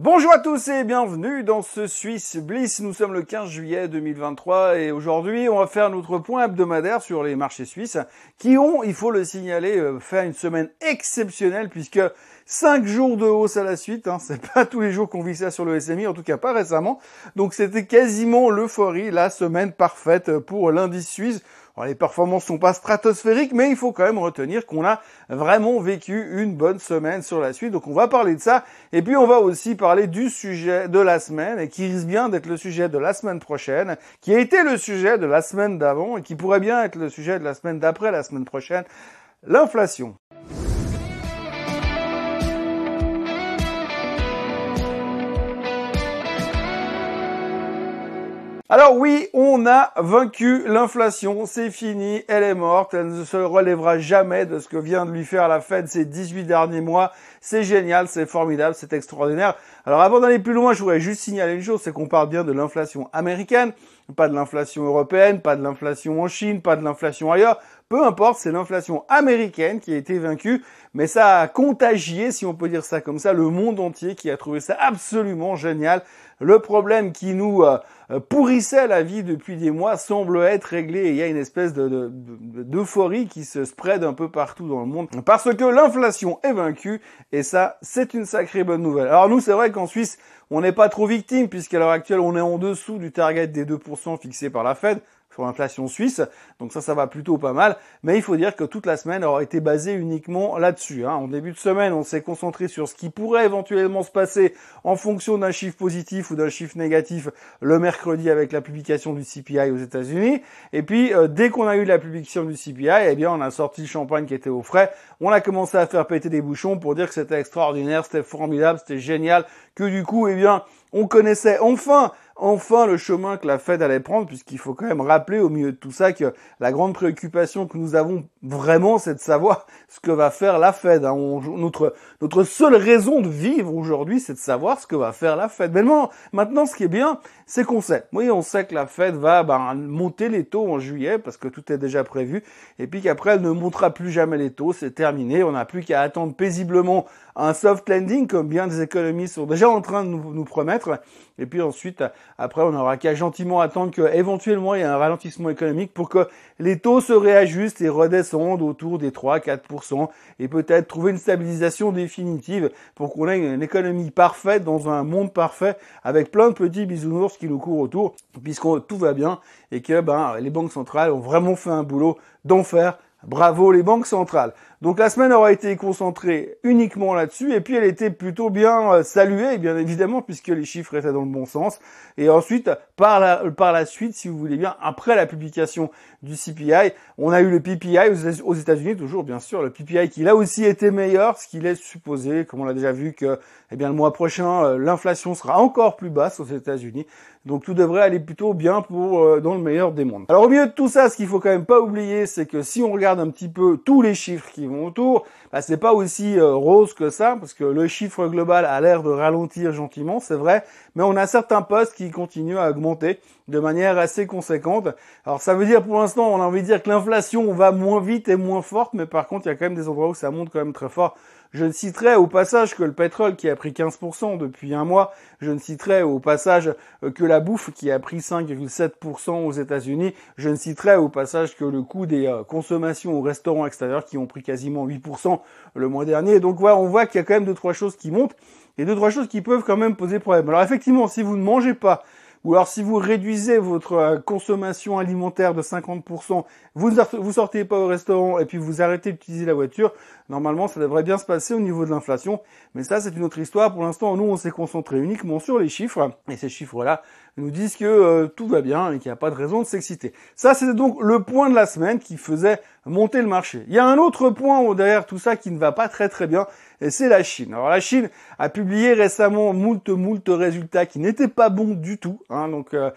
Bonjour à tous et bienvenue dans ce Suisse Bliss. Nous sommes le 15 juillet 2023 et aujourd'hui on va faire notre point hebdomadaire sur les marchés suisses qui ont, il faut le signaler, euh, fait une semaine exceptionnelle puisque 5 jours de hausse à la suite, hein, c'est pas tous les jours qu'on vit ça sur le SMI, en tout cas pas récemment. Donc c'était quasiment l'euphorie, la semaine parfaite pour l'indice suisse les performances sont pas stratosphériques, mais il faut quand même retenir qu'on a vraiment vécu une bonne semaine sur la suite. Donc on va parler de ça. Et puis on va aussi parler du sujet de la semaine et qui risque bien d'être le sujet de la semaine prochaine, qui a été le sujet de la semaine d'avant et qui pourrait bien être le sujet de la semaine d'après la semaine prochaine, l'inflation. Alors oui, on a vaincu l'inflation, c'est fini, elle est morte, elle ne se relèvera jamais de ce que vient de lui faire la Fed ces 18 derniers mois. C'est génial, c'est formidable, c'est extraordinaire. Alors avant d'aller plus loin, je voudrais juste signaler une chose, c'est qu'on parle bien de l'inflation américaine, pas de l'inflation européenne, pas de l'inflation en Chine, pas de l'inflation ailleurs. Peu importe, c'est l'inflation américaine qui a été vaincue, mais ça a contagié, si on peut dire ça comme ça, le monde entier qui a trouvé ça absolument génial. Le problème qui nous euh, pourrissait la vie depuis des mois semble être réglé. Et il y a une espèce de, d'euphorie qui se spread un peu partout dans le monde. Parce que l'inflation est vaincue et ça, c'est une sacrée bonne nouvelle. Alors nous, c'est vrai qu'en Suisse, on n'est pas trop victime puisqu'à l'heure actuelle, on est en dessous du target des 2% fixé par la Fed sur l'inflation suisse. Donc ça, ça va plutôt pas mal. Mais il faut dire que toute la semaine aura été basée uniquement là-dessus. Hein. En début de semaine, on s'est concentré sur ce qui pourrait éventuellement se passer en fonction d'un chiffre positif ou d'un chiffre négatif le mercredi avec la publication du CPI aux États-Unis. Et puis, euh, dès qu'on a eu la publication du CPI, eh bien, on a sorti le champagne qui était au frais. On a commencé à faire péter des bouchons pour dire que c'était extraordinaire, c'était formidable, c'était génial, que du coup, eh bien, on connaissait enfin enfin le chemin que la Fed allait prendre, puisqu'il faut quand même rappeler au milieu de tout ça que la grande préoccupation que nous avons vraiment, c'est de savoir ce que va faire la Fed. Hein. notre, seule raison de vivre aujourd'hui, c'est de savoir ce que va faire la Fed. Mais maintenant, ce qui est bien, c'est qu'on sait. Oui, on sait que la Fed va ben, monter les taux en juillet, parce que tout est déjà prévu, et puis qu'après, elle ne montera plus jamais les taux, c'est terminé. On n'a plus qu'à attendre paisiblement un soft landing, comme bien des économistes sont déjà en train de nous promettre. Et puis ensuite, après, on aura qu'à gentiment attendre qu'éventuellement il y ait un ralentissement économique pour que les taux se réajustent et redescendent autour des 3-4% et peut-être trouver une stabilisation définitive pour qu'on ait une économie parfaite dans un monde parfait avec plein de petits bisounours qui nous courent autour puisque tout va bien et que ben, les banques centrales ont vraiment fait un boulot d'enfer. Bravo les banques centrales. Donc la semaine aura été concentrée uniquement là-dessus et puis elle était plutôt bien euh, saluée, bien évidemment, puisque les chiffres étaient dans le bon sens. Et ensuite, par la, par la suite, si vous voulez bien, après la publication du CPI, on a eu le PPI aux États-Unis, toujours bien sûr, le PPI qui là aussi était meilleur, ce qui laisse supposer, comme on l'a déjà vu, que eh bien le mois prochain, euh, l'inflation sera encore plus basse aux États-Unis. Donc tout devrait aller plutôt bien pour euh, dans le meilleur des mondes. Alors au milieu de tout ça, ce qu'il faut quand même pas oublier, c'est que si on regarde un petit peu tous les chiffres qui vont autour, bah, c'est pas aussi euh, rose que ça, parce que le chiffre global a l'air de ralentir gentiment, c'est vrai, mais on a certains postes qui continuent à augmenter de manière assez conséquente. Alors ça veut dire pour l'instant, on a envie de dire que l'inflation va moins vite et moins forte, mais par contre, il y a quand même des endroits où ça monte quand même très fort. Je ne citerai au passage que le pétrole qui a pris 15% depuis un mois. Je ne citerai au passage euh, que la bouffe qui a pris 5,7% aux États-Unis. Je ne citerai au passage que le coût des euh, consommations au restaurant extérieur qui ont pris quasiment 8% le mois dernier. Donc voilà, on voit qu'il y a quand même deux trois choses qui montent et deux trois choses qui peuvent quand même poser problème. Alors effectivement, si vous ne mangez pas ou alors si vous réduisez votre euh, consommation alimentaire de 50%, vous vous sortez pas au restaurant et puis vous arrêtez d'utiliser la voiture, normalement ça devrait bien se passer au niveau de l'inflation. Mais ça c'est une autre histoire. Pour l'instant, nous on s'est concentré uniquement sur les chiffres et ces chiffres-là nous disent que euh, tout va bien et qu'il n'y a pas de raison de s'exciter. Ça c'était donc le point de la semaine qui faisait monter le marché. Il y a un autre point derrière tout ça qui ne va pas très très bien et c'est la Chine. Alors la Chine a publié récemment moult moult résultats qui n'étaient pas bons du tout. Hein. donc euh,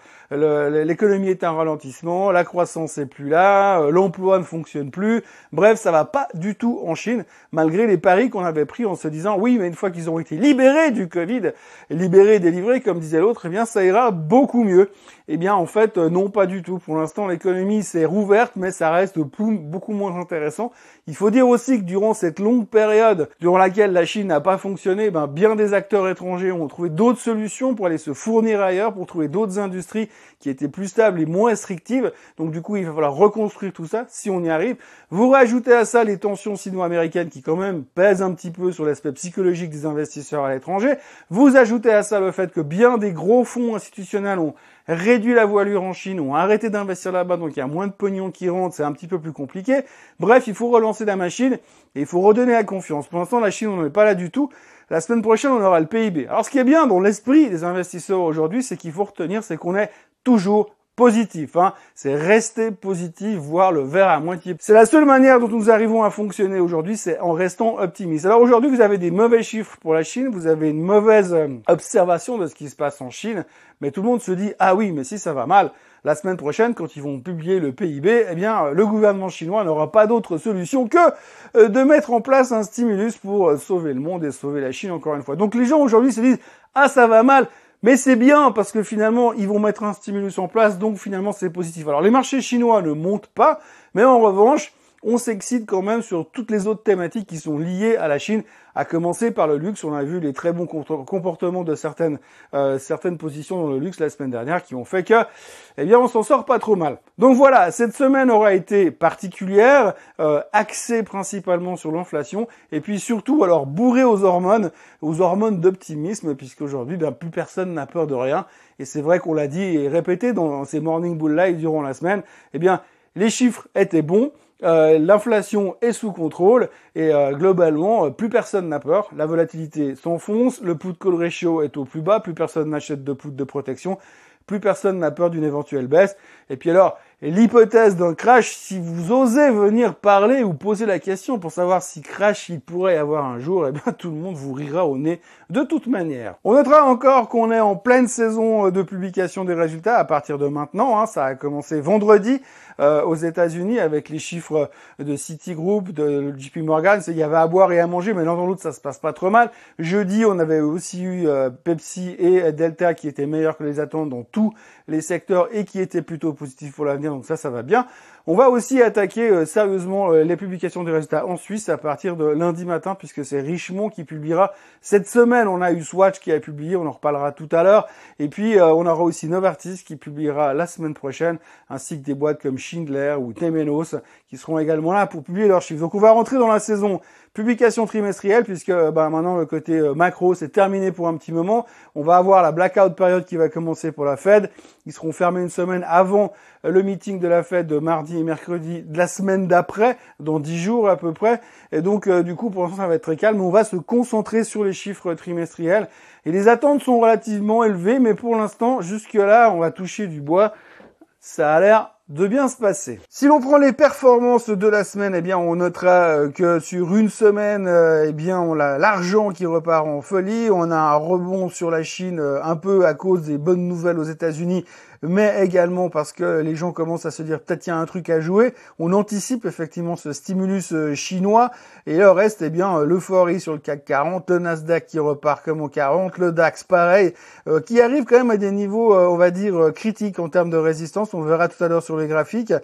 l'économie est en ralentissement, la croissance est plus là, euh, l'emploi ne fonctionne plus. Bref, ça va pas du tout en Chine, malgré les paris qu'on avait pris en se disant oui, mais une fois qu'ils ont été libérés du Covid, libérés, délivrés, comme disait l'autre, eh bien ça ira beaucoup mieux. Eh bien en fait euh, non pas du tout. Pour l'instant l'économie s'est rouverte, mais ça reste beaucoup moins intéressant. Il faut dire aussi que durant cette longue période durant laquelle la Chine n'a pas fonctionné, ben, bien des acteurs étrangers ont trouvé d'autres solutions pour aller se fournir ailleurs, pour trouver d'autres industries qui étaient plus stables et moins restrictives. Donc du coup, il va falloir reconstruire tout ça si on y arrive. Vous rajoutez à ça les tensions sino-américaines qui quand même pèsent un petit peu sur l'aspect psychologique des investisseurs à l'étranger. Vous ajoutez à ça le fait que bien des gros fonds institutionnels ont réduit la voilure en Chine, ont arrêté d'investir là-bas, donc il y a moins de pognon qui rentre, c'est un petit peu plus compliqué. Bref, il faut relancer la machine et il faut redonner la confiance. Pour l'instant, la Chine, on n'est pas là du tout. La semaine prochaine, on aura le PIB. Alors, ce qui est bien dans l'esprit des investisseurs aujourd'hui, c'est qu'il faut retenir, c'est qu'on est toujours positif. Hein. C'est rester positif, voir le verre à moitié. C'est la seule manière dont nous arrivons à fonctionner aujourd'hui, c'est en restant optimiste. Alors aujourd'hui, vous avez des mauvais chiffres pour la Chine, vous avez une mauvaise euh, observation de ce qui se passe en Chine, mais tout le monde se dit ah oui, mais si ça va mal, la semaine prochaine, quand ils vont publier le PIB, eh bien, le gouvernement chinois n'aura pas d'autre solution que euh, de mettre en place un stimulus pour euh, sauver le monde et sauver la Chine encore une fois. Donc les gens aujourd'hui se disent ah ça va mal, mais c'est bien parce que finalement, ils vont mettre un stimulus en place, donc finalement, c'est positif. Alors, les marchés chinois ne montent pas, mais en revanche, on s'excite quand même sur toutes les autres thématiques qui sont liées à la Chine, à commencer par le luxe. On a vu les très bons comportements de certaines euh, certaines positions dans le luxe la semaine dernière qui ont fait que, eh bien, on s'en sort pas trop mal. Donc voilà, cette semaine aura été particulière, euh, axée principalement sur l'inflation, et puis surtout, alors bourrée aux hormones, aux hormones d'optimisme, puisqu'aujourd'hui, ben, plus personne n'a peur de rien. Et c'est vrai qu'on l'a dit et répété dans ces Morning Bull Live durant la semaine. Eh bien, les chiffres étaient bons. Euh, l'inflation est sous contrôle et euh, globalement, euh, plus personne n'a peur. La volatilité s'enfonce, le put call ratio est au plus bas, plus personne n'achète de put de protection, plus personne n'a peur d'une éventuelle baisse. Et puis alors, l'hypothèse d'un crash, si vous osez venir parler ou poser la question pour savoir si crash il pourrait y avoir un jour, eh bien tout le monde vous rira au nez de toute manière. On notera encore qu'on est en pleine saison de publication des résultats à partir de maintenant. Hein. ça a commencé vendredi. Euh, aux États-Unis avec les chiffres de Citigroup, de JP Morgan. Il y avait à boire et à manger, mais l'un dans l'autre, ça se passe pas trop mal. Jeudi, on avait aussi eu euh, Pepsi et Delta qui étaient meilleurs que les attentes dans tous les secteurs et qui étaient plutôt positifs pour l'avenir. Donc ça, ça va bien. On va aussi attaquer euh, sérieusement les publications des résultats en Suisse à partir de lundi matin, puisque c'est Richemont qui publiera cette semaine. On a eu Swatch qui a publié, on en reparlera tout à l'heure. Et puis on aura aussi Novartis qui publiera la semaine prochaine, ainsi que des boîtes comme Schindler ou Temenos qui seront également là pour publier leurs chiffres. Donc on va rentrer dans la saison publication trimestrielle puisque bah, maintenant le côté euh, macro c'est terminé pour un petit moment. On va avoir la blackout période qui va commencer pour la Fed. Ils seront fermés une semaine avant euh, le meeting de la Fed de mardi et mercredi de la semaine d'après, dans dix jours à peu près. Et donc euh, du coup pour l'instant ça va être très calme. On va se concentrer sur les chiffres trimestriels. Et les attentes sont relativement élevées, mais pour l'instant, jusque là, on va toucher du bois. Ça a l'air de bien se passer. Si l'on prend les performances de la semaine, eh bien on notera euh, que sur une semaine, euh, eh bien on a l'argent qui repart en folie, on a un rebond sur la Chine euh, un peu à cause des bonnes nouvelles aux États-Unis mais également parce que les gens commencent à se dire peut-être il y a un truc à jouer. On anticipe effectivement ce stimulus euh, chinois et le reste, eh bien, euh, l'euphorie sur le CAC 40, le Nasdaq qui repart comme au 40, le DAX pareil, euh, qui arrive quand même à des niveaux, on va dire, critiques en termes de résistance. On verra tout à l'heure sur les graphiques.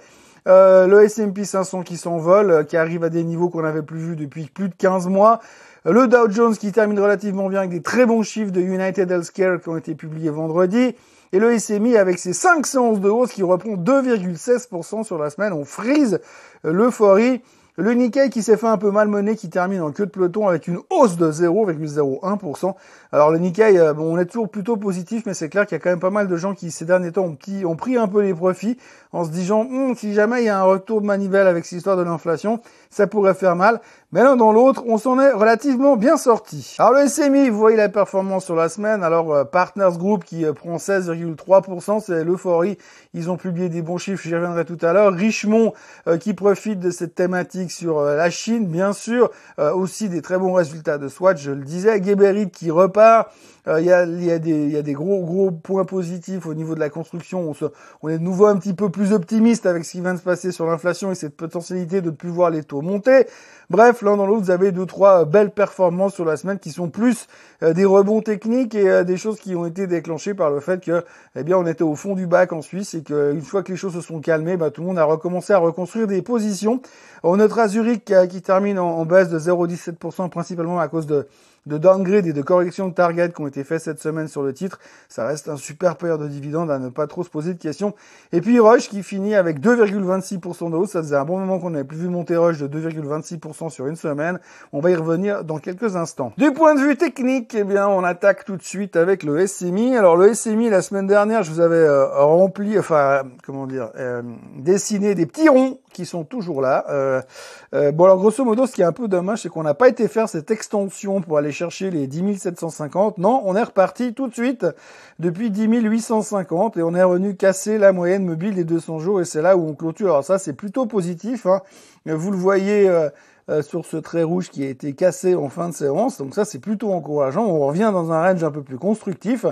le S&P 500 qui s'envole, qui arrive à des niveaux qu'on n'avait plus vus depuis plus de 15 mois. Le Dow Jones qui termine relativement bien avec des très bons chiffres de United Healthcare qui ont été publiés vendredi. Et le SMI avec ses 5 séances de hausse qui reprend 2,16% sur la semaine, on frise l'euphorie. Le Nikkei qui s'est fait un peu malmener, qui termine en queue de peloton avec une hausse de 0,01%. Alors le Nikkei, euh, bon, on est toujours plutôt positif, mais c'est clair qu'il y a quand même pas mal de gens qui ces derniers temps ont, ont pris un peu les profits en se disant hum, si jamais il y a un retour de manivelle avec cette histoire de l'inflation, ça pourrait faire mal. Mais l'un dans l'autre, on s'en est relativement bien sorti. Alors le SMI, vous voyez la performance sur la semaine. Alors euh, Partners Group qui euh, prend 16,3%, c'est l'euphorie. Ils ont publié des bons chiffres, j'y reviendrai tout à l'heure. Richemont euh, qui profite de cette thématique sur la Chine, bien sûr. aussi des très bons résultats de Swatch, je le disais. Geberit qui repart. Il y, a, des, gros points positifs au niveau de la construction. On, on est de nouveau un petit peu plus optimiste avec ce qui vient de se passer sur l'inflation et cette potentialité de plus voir les taux monter. Bref, l'un dans l'autre, vous avez deux trois belles performances sur la semaine qui sont plus des rebonds techniques et des choses qui ont été déclenchées par le fait que, eh bien, on était au fond du bac en Suisse et qu'une fois que les choses se sont calmées, bah, tout le monde a recommencé à reconstruire des positions. On notera Zurich qui, termine en, en baisse de 0,17% principalement à cause de de downgrade et de correction de target qui ont été faits cette semaine sur le titre. Ça reste un super payeur de dividendes à ne pas trop se poser de questions. Et puis Roche qui finit avec 2,26% de hausse. Ça faisait un bon moment qu'on n'avait plus vu monter Roche de 2,26% sur une semaine. On va y revenir dans quelques instants. Du point de vue technique, eh bien, on attaque tout de suite avec le SMI. Alors le SMI, la semaine dernière, je vous avais euh, rempli, enfin, comment dire, euh, dessiné des petits ronds qui sont toujours là. Euh, euh, bon alors grosso modo, ce qui est un peu dommage, c'est qu'on n'a pas été faire cette extension pour aller chercher les 10 750. Non, on est reparti tout de suite depuis 10 850 et on est revenu casser la moyenne mobile des 200 jours et c'est là où on clôture. Alors ça, c'est plutôt positif. Hein. Vous le voyez. Euh, euh, sur ce trait rouge qui a été cassé en fin de séance. Donc ça, c'est plutôt encourageant. On revient dans un range un peu plus constructif.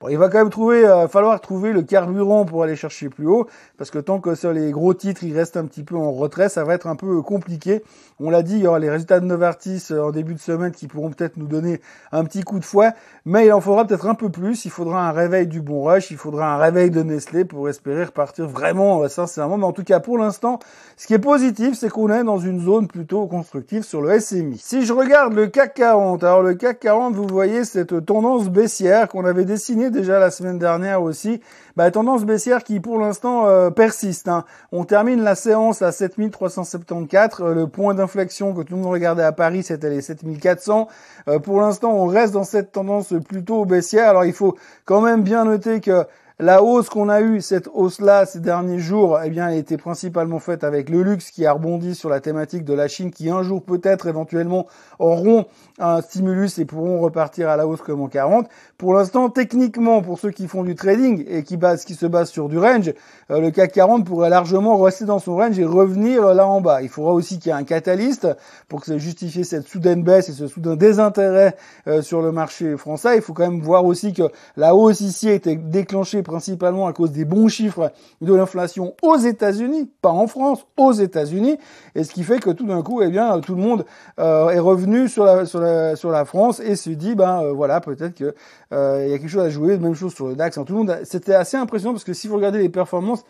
Bon, il va quand même trouver, euh, falloir trouver le carburant pour aller chercher plus haut, parce que tant que sur les gros titres, il reste un petit peu en retrait, ça va être un peu compliqué. On l'a dit, il y aura les résultats de Novartis euh, en début de semaine qui pourront peut-être nous donner un petit coup de fouet, mais il en faudra peut-être un peu plus. Il faudra un réveil du bon rush, il faudra un réveil de Nestlé pour espérer repartir vraiment sincèrement. Mais en tout cas, pour l'instant, ce qui est positif, c'est qu'on est dans une zone plutôt constructif sur le SMI. Si je regarde le CAC 40, alors le CAC 40, vous voyez cette tendance baissière qu'on avait dessinée déjà la semaine dernière aussi, bah, tendance baissière qui pour l'instant euh, persiste. Hein. On termine la séance à 7374, euh, le point d'inflexion que tout le monde regardait à Paris, c'était les 7400. Euh, pour l'instant, on reste dans cette tendance plutôt baissière. Alors il faut quand même bien noter que la hausse qu'on a eue, cette hausse-là, ces derniers jours, eh bien, elle était principalement faite avec le luxe qui a rebondi sur la thématique de la Chine, qui un jour peut-être éventuellement auront un stimulus et pourront repartir à la hausse comme en 40. Pour l'instant, techniquement, pour ceux qui font du trading et qui, basent, qui se basent sur du range, euh, le CAC 40 pourrait largement rester dans son range et revenir là en bas. Il faudra aussi qu'il y ait un catalyste pour que ça justifie cette soudaine baisse et ce soudain désintérêt euh, sur le marché français. Il faut quand même voir aussi que la hausse ici a été déclenchée principalement à cause des bons chiffres de l'inflation aux États-Unis, pas en France, aux États-Unis, et ce qui fait que tout d'un coup, eh bien, tout le monde euh, est revenu sur la, France et se dit, ben voilà, peut-être que euh, y a quelque chose à jouer. Même chose sur le DAX. tout le monde, c'était assez impressionnant parce que si vous regardez les performances,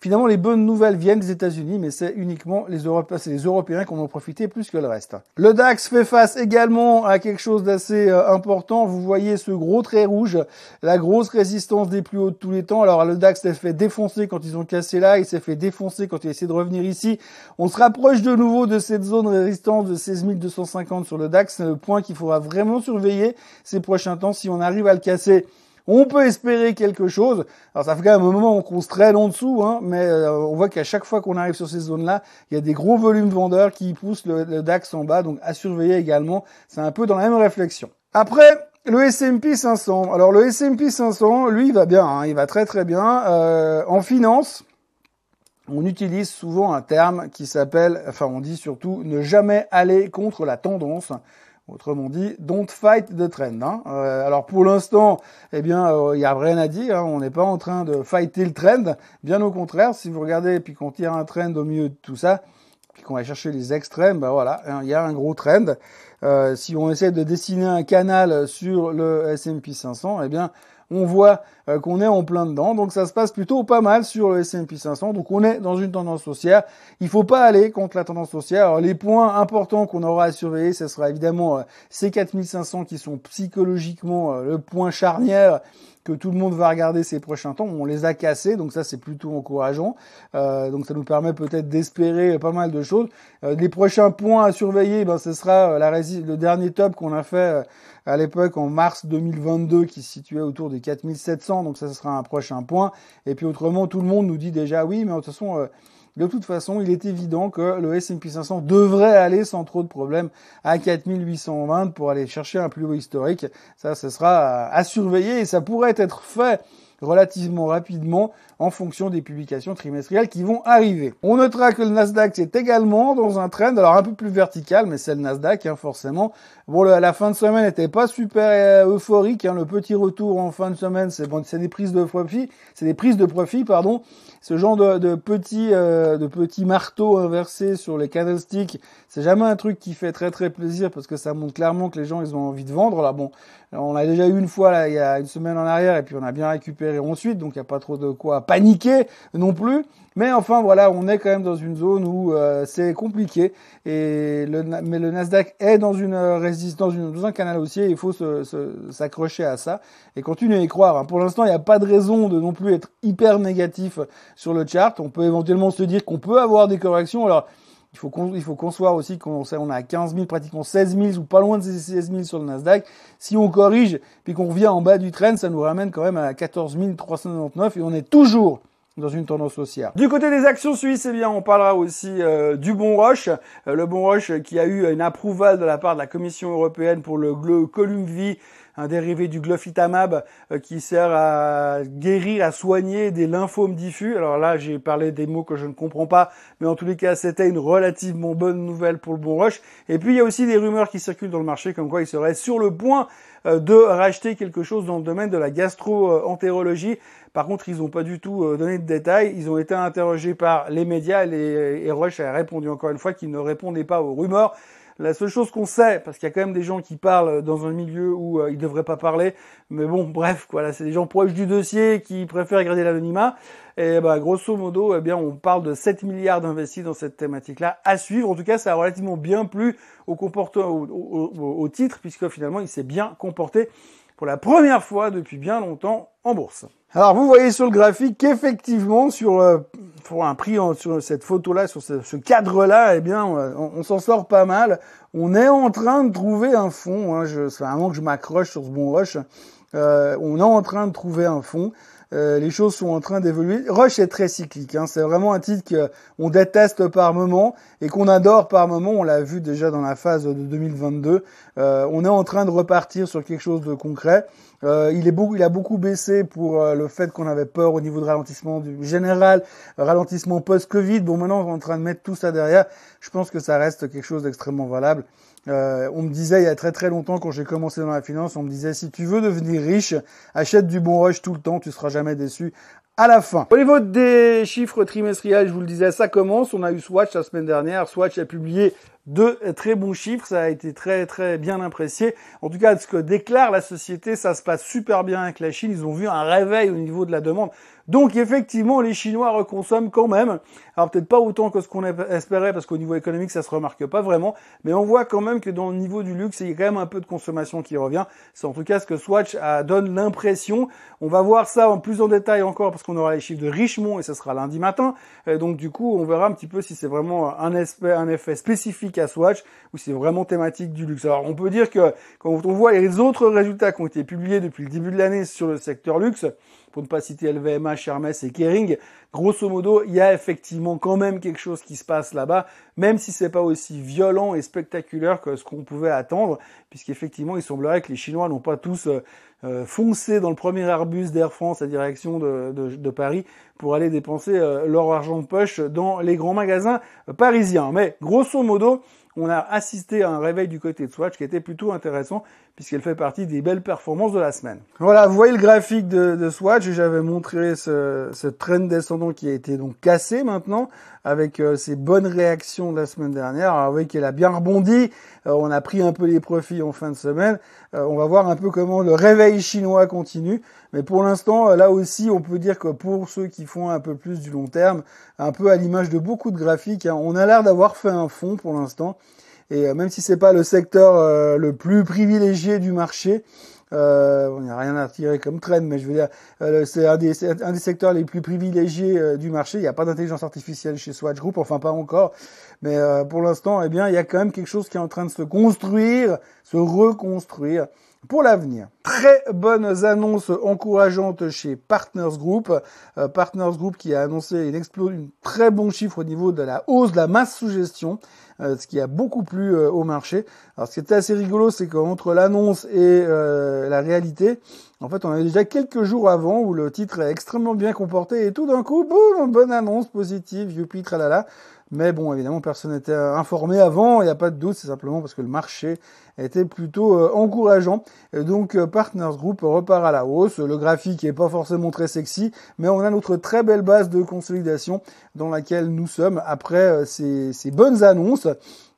Finalement, les bonnes nouvelles viennent des États-Unis, mais c'est uniquement les Européens, c'est les Européens qui en ont profité plus que le reste. Le DAX fait face également à quelque chose d'assez euh, important. Vous voyez ce gros trait rouge, la grosse résistance des plus hauts de tous les temps. Alors le DAX s'est fait défoncer quand ils ont cassé là, il s'est fait défoncer quand il a essayé de revenir ici. On se rapproche de nouveau de cette zone résistance de 16 250 sur le DAX. C'est le point qu'il faudra vraiment surveiller ces prochains temps. Si on arrive à le casser, on peut espérer quelque chose. Alors ça fait quand même un moment qu'on se traîne en dessous, hein, mais euh, on voit qu'à chaque fois qu'on arrive sur ces zones-là, il y a des gros volumes de vendeurs qui poussent le, DAX en bas, donc à surveiller également. C'est un peu dans la même réflexion. Après, le S&P 500. Alors le S&P 500, lui, il va bien, hein, il va très très bien. Euh, en finance, on utilise souvent un terme qui s'appelle, enfin on dit surtout, ne jamais aller contre la tendance. Autrement dit, don't fight the trend. Hein. Euh, alors pour l'instant, eh bien, il euh, n'y a rien à dire. Hein. On n'est pas en train de fighter le trend. Bien au contraire, si vous regardez puis qu'on tire un trend au milieu de tout ça, puis qu'on va chercher les extrêmes, ben voilà, hein, il y a un gros trend. Euh, si on essaie de dessiner un canal sur le S&P 500, eh bien, on voit euh, qu'on est en plein dedans. Donc ça se passe plutôt pas mal sur le S&P 500. Donc on est dans une tendance haussière. Il faut pas aller contre la tendance haussière. Les points importants qu'on aura à surveiller, ce sera évidemment euh, ces 4500 qui sont psychologiquement euh, le point charnière que tout le monde va regarder ces prochains temps. On les a cassés, donc ça c'est plutôt encourageant. Euh, donc ça nous permet peut-être d'espérer pas mal de choses. Euh, les prochains points à surveiller, ben ce sera euh, la le dernier top qu'on a fait à l'époque en mars 2022 qui se situait autour des 4700. Donc ça ce sera un prochain point. Et puis autrement, tout le monde nous dit déjà oui, mais de toute façon de toute façon, il est évident que le S&P 500 devrait aller sans trop de problèmes à 4820 pour aller chercher un plus haut historique. Ça, ce sera à surveiller et ça pourrait être fait relativement rapidement en fonction des publications trimestrielles qui vont arriver. On notera que le Nasdaq est également dans un trend, alors un peu plus vertical, mais c'est le Nasdaq hein, forcément. Bon, la fin de semaine n'était pas super euh, euphorique. Hein, le petit retour en fin de semaine, c'est bon, c'est des prises de profit, c'est des prises de profit, pardon. Ce genre de, de petits euh, marteaux inversés sur les candlesticks, c'est jamais un truc qui fait très très plaisir parce que ça montre clairement que les gens ils ont envie de vendre. Là, bon, on l'a déjà eu une fois il y a une semaine en arrière et puis on a bien récupéré ensuite, donc il n'y a pas trop de quoi paniquer non plus. Mais enfin voilà, on est quand même dans une zone où euh, c'est compliqué. Et le, mais le Nasdaq est dans une euh, résistance, dans, un canal haussier. Il faut s'accrocher à ça et continuer à y croire. Hein. Pour l'instant, il n'y a pas de raison de non plus être hyper négatif sur le chart. On peut éventuellement se dire qu'on peut avoir des corrections. Alors il faut qu'on il faut soit aussi qu'on on a 15 000 pratiquement 16 000 ou pas loin de 16 000 sur le Nasdaq. Si on corrige puis qu'on revient en bas du trend, ça nous ramène quand même à 14 399 et on est toujours dans une tendance haussière. Du côté des actions suisses, eh bien, on parlera aussi euh, du Bon Roche, euh, le Bon Roche qui a eu une approval de la part de la Commission européenne pour le Columvi, un dérivé du glofitamab euh, qui sert à guérir, à soigner des lymphomes diffus. Alors là, j'ai parlé des mots que je ne comprends pas, mais en tous les cas, c'était une relativement bonne nouvelle pour le Bon Roche. Et puis, il y a aussi des rumeurs qui circulent dans le marché comme quoi il serait sur le point de racheter quelque chose dans le domaine de la gastro-entérologie. Par contre, ils n'ont pas du tout euh, donné de détails. Ils ont été interrogés par les médias et Rush a répondu encore une fois qu'il ne répondait pas aux rumeurs. La seule chose qu'on sait, parce qu'il y a quand même des gens qui parlent dans un milieu où euh, ils devraient pas parler, mais bon, bref, voilà, c'est des gens proches du dossier qui préfèrent garder l'anonymat. Et bah, grosso modo, eh bien, on parle de 7 milliards d'investis dans cette thématique-là à suivre. En tout cas, ça a relativement bien plu au, au, au titre, puisque finalement, il s'est bien comporté pour la première fois depuis bien longtemps en bourse. Alors vous voyez sur le graphique qu'effectivement sur euh, pour un prix sur cette photo là, sur ce, cadre-là, eh bien on, s'en sort pas mal. On est en train de trouver un fond. Hein, je, c'est vraiment que je m'accroche sur ce bon rush. Euh, on est en train de trouver un fond. Euh, les choses sont en train d'évoluer. Rush est très cyclique. Hein. C'est vraiment un titre qu'on déteste par moment et qu'on adore par moment. On l'a vu déjà dans la phase de 2022. Euh, on est en train de repartir sur quelque chose de concret. Euh, il, est il a beaucoup baissé pour le fait qu'on avait peur au niveau de ralentissement du général, ralentissement post-Covid. Bon, maintenant, on est en train de mettre tout ça derrière. Je pense que ça reste quelque chose d'extrêmement valable. Euh, on me disait il y a très très longtemps quand j'ai commencé dans la finance, on me disait si tu veux devenir riche, achète du bon rush tout le temps, tu seras jamais déçu à la fin. Au niveau des chiffres trimestriels, je vous le disais, ça commence. On a eu Swatch la semaine dernière. Swatch a publié deux très bons chiffres. Ça a été très très bien apprécié. En tout cas, ce que déclare la société, ça se passe super bien avec la Chine. Ils ont vu un réveil au niveau de la demande. Donc effectivement, les Chinois reconsomment quand même. Alors peut-être pas autant que ce qu'on espérait parce qu'au niveau économique, ça se remarque pas vraiment, mais on voit quand même que dans le niveau du luxe, il y a quand même un peu de consommation qui revient. C'est en tout cas ce que Swatch donne l'impression. On va voir ça en plus en détail encore parce qu'on aura les chiffres de Richemont et ce sera lundi matin. donc du coup, on verra un petit peu si c'est vraiment un effet spécifique si c'est vraiment thématique du luxe. Alors on peut dire que quand on voit les autres résultats qui ont été publiés depuis le début de l'année sur le secteur luxe, pour ne pas citer LVMH, Hermès et Kering, grosso modo, il y a effectivement quand même quelque chose qui se passe là-bas, même si c'est pas aussi violent et spectaculaire que ce qu'on pouvait attendre, puisqu'effectivement, il semblerait que les Chinois n'ont pas tous euh, euh, foncé dans le premier Airbus d'Air France à direction de, Paris pour aller dépenser euh, leur argent de poche dans les grands magasins parisiens. Mais grosso modo, on a assisté à un réveil du côté de Swatch qui était plutôt intéressant puisqu'elle fait partie des belles performances de la semaine. Voilà, vous voyez le graphique de, Swatch, j'avais montré ce, ce trend descendant qui a été donc cassé maintenant avec euh, ses bonnes réactions de la semaine dernière. Alors, vous voyez qu'elle a bien rebondi, euh, on a pris un peu les profits en fin de semaine. Euh, on va voir un peu comment le réveil chinois continue. Mais pour l'instant, là aussi, on peut dire que pour ceux qui font un peu plus du long terme, un peu à l'image de beaucoup de graphiques, hein, on a l'air d'avoir fait un fond pour l'instant. Et euh, même si c'est pas le secteur euh, le plus privilégié du marché, euh, on a rien à tirer comme trend, mais je veux dire, euh, c'est un des secteurs les plus privilégiés du marché. Il n'y a pas d'intelligence artificielle chez Swatch Group, enfin pas encore. Mais pour l'instant, eh bien, il y a quand même quelque chose qui est en train de se construire, se reconstruire. Pour l'avenir. Très bonnes annonces encourageantes chez Partners Group. Euh, Partners Group qui a annoncé une, une très bon chiffre au niveau de la hausse de la masse sous gestion, euh, ce qui a beaucoup plu euh, au marché. Alors ce qui était assez rigolo, c'est qu'entre l'annonce et la réalité, en fait, on avait déjà quelques jours avant où le titre est extrêmement bien comporté et tout d'un coup, boum, bonne annonce positive, youpi, tralala. Mais bon, évidemment, personne n'était informé avant, il n'y a pas de doute, c'est simplement parce que le marché était plutôt euh, encourageant. Donc, euh, Partners Group repart à la hausse. Le graphique n'est pas forcément très sexy, mais on a notre très belle base de consolidation dans laquelle nous sommes après euh, ces bonnes annonces.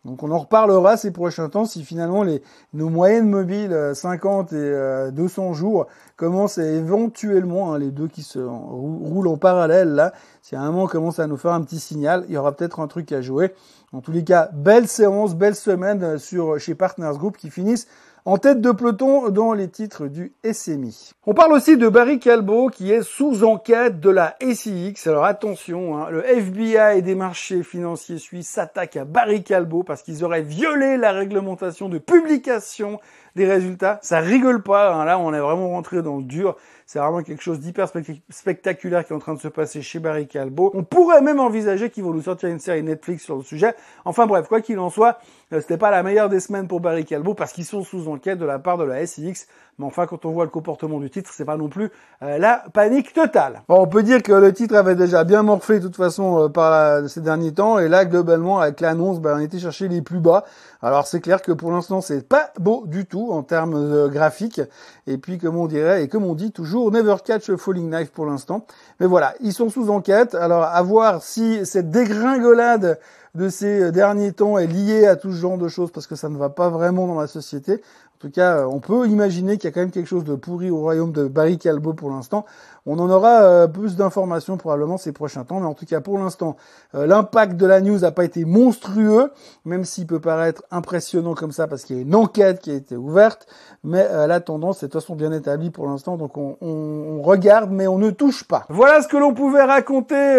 Donc on en reparlera ces prochains temps si finalement les, nos moyennes mobiles 50 et 200 jours commencent éventuellement, hein, les deux qui se roulent en parallèle là, si à un moment commence à nous faire un petit signal, il y aura peut-être un truc à jouer. En tous les cas, belle séance, belle semaine sur chez Partners Group qui finissent en tête de peloton dans les titres du SMI. On parle aussi de Barry Calbo qui est sous enquête de la SIX. Alors attention, hein, le FBI des marchés financiers suisses s'attaque à Barry Calbo parce qu'ils auraient violé la réglementation de publication des résultats. Ça rigole pas, hein. là on est vraiment rentré dans le dur. C'est vraiment quelque chose d'hyper spectaculaire qui est en train de se passer chez Barry Calbo. On pourrait même envisager qu'ils vont nous sortir une série Netflix sur le sujet. Enfin bref, quoi qu'il en soit, euh, c'était pas la meilleure des semaines pour Barry Calbo parce qu'ils sont sous enquête de la part de la SIX. Mais enfin, quand on voit le comportement du titre, c'est pas non plus euh, la panique totale. on peut dire que le titre avait déjà bien morflé de toute façon euh, par ces derniers temps. Et là, globalement, avec l'annonce, ben, on était chercher les plus bas. Alors c'est clair que pour l'instant, c'est pas beau du tout en termes graphiques. Et puis, comme on dirait, et comme on dit toujours, Never Catch a Falling Knife pour l'instant. Mais voilà, ils sont sous enquête. Alors à voir si cette dégringolade de ces derniers temps est liée à tout ce genre de choses parce que ça ne va pas vraiment dans la société. En tout cas, on peut imaginer qu'il y a quand même quelque chose de pourri au royaume de Barry Calbo pour l'instant. On en aura euh, plus d'informations probablement ces prochains temps, mais en tout cas pour l'instant, euh, l'impact de la news n'a pas été monstrueux, même s'il peut paraître impressionnant comme ça parce qu'il y a une enquête qui a été ouverte, mais euh, la tendance est de toute façon bien établie pour l'instant, donc on, on, regarde mais on ne touche pas. Voilà ce que l'on pouvait raconter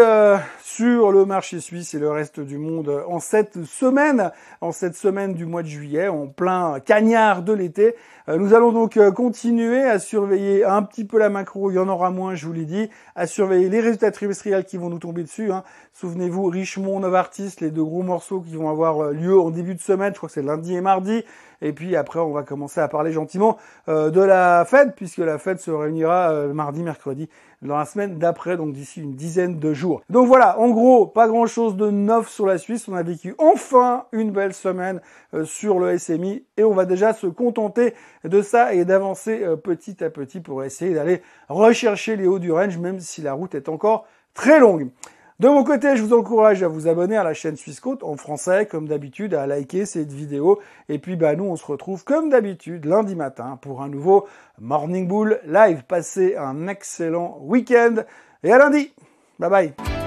sur le marché suisse et le reste du monde en cette semaine, en cette semaine du mois de juillet, en plein cagnard de l'été. Nous allons donc continuer à surveiller un petit peu la macro, il y en aura moins je vous l'ai dit, à surveiller les résultats trimestriels qui vont nous tomber dessus. Hein. Souvenez-vous, Richemont, Novartis, les deux gros morceaux qui vont avoir euh, lieu en début de semaine, je crois que c'est lundi et mardi. Et puis après, on va commencer à parler gentiment euh, de la Fed, puisque la Fed se réunira euh, mardi, mercredi, dans la semaine d'après, donc d'ici une dizaine de jours. Donc voilà, en gros, pas grand-chose de neuf sur la Suisse. On a vécu enfin une belle semaine sur le SMI et on va déjà se contenter de ça et d'avancer petit à petit pour essayer d'aller rechercher les hauts du range, même si la route est encore très longue. De mon côté, je vous encourage à vous abonner à la chaîne Suisse Côte en français, comme d'habitude, à liker cette vidéo. Et puis, bah, nous, on se retrouve comme d'habitude lundi matin pour un nouveau Morning Bull live. Passez un excellent week-end et à lundi. Bye bye.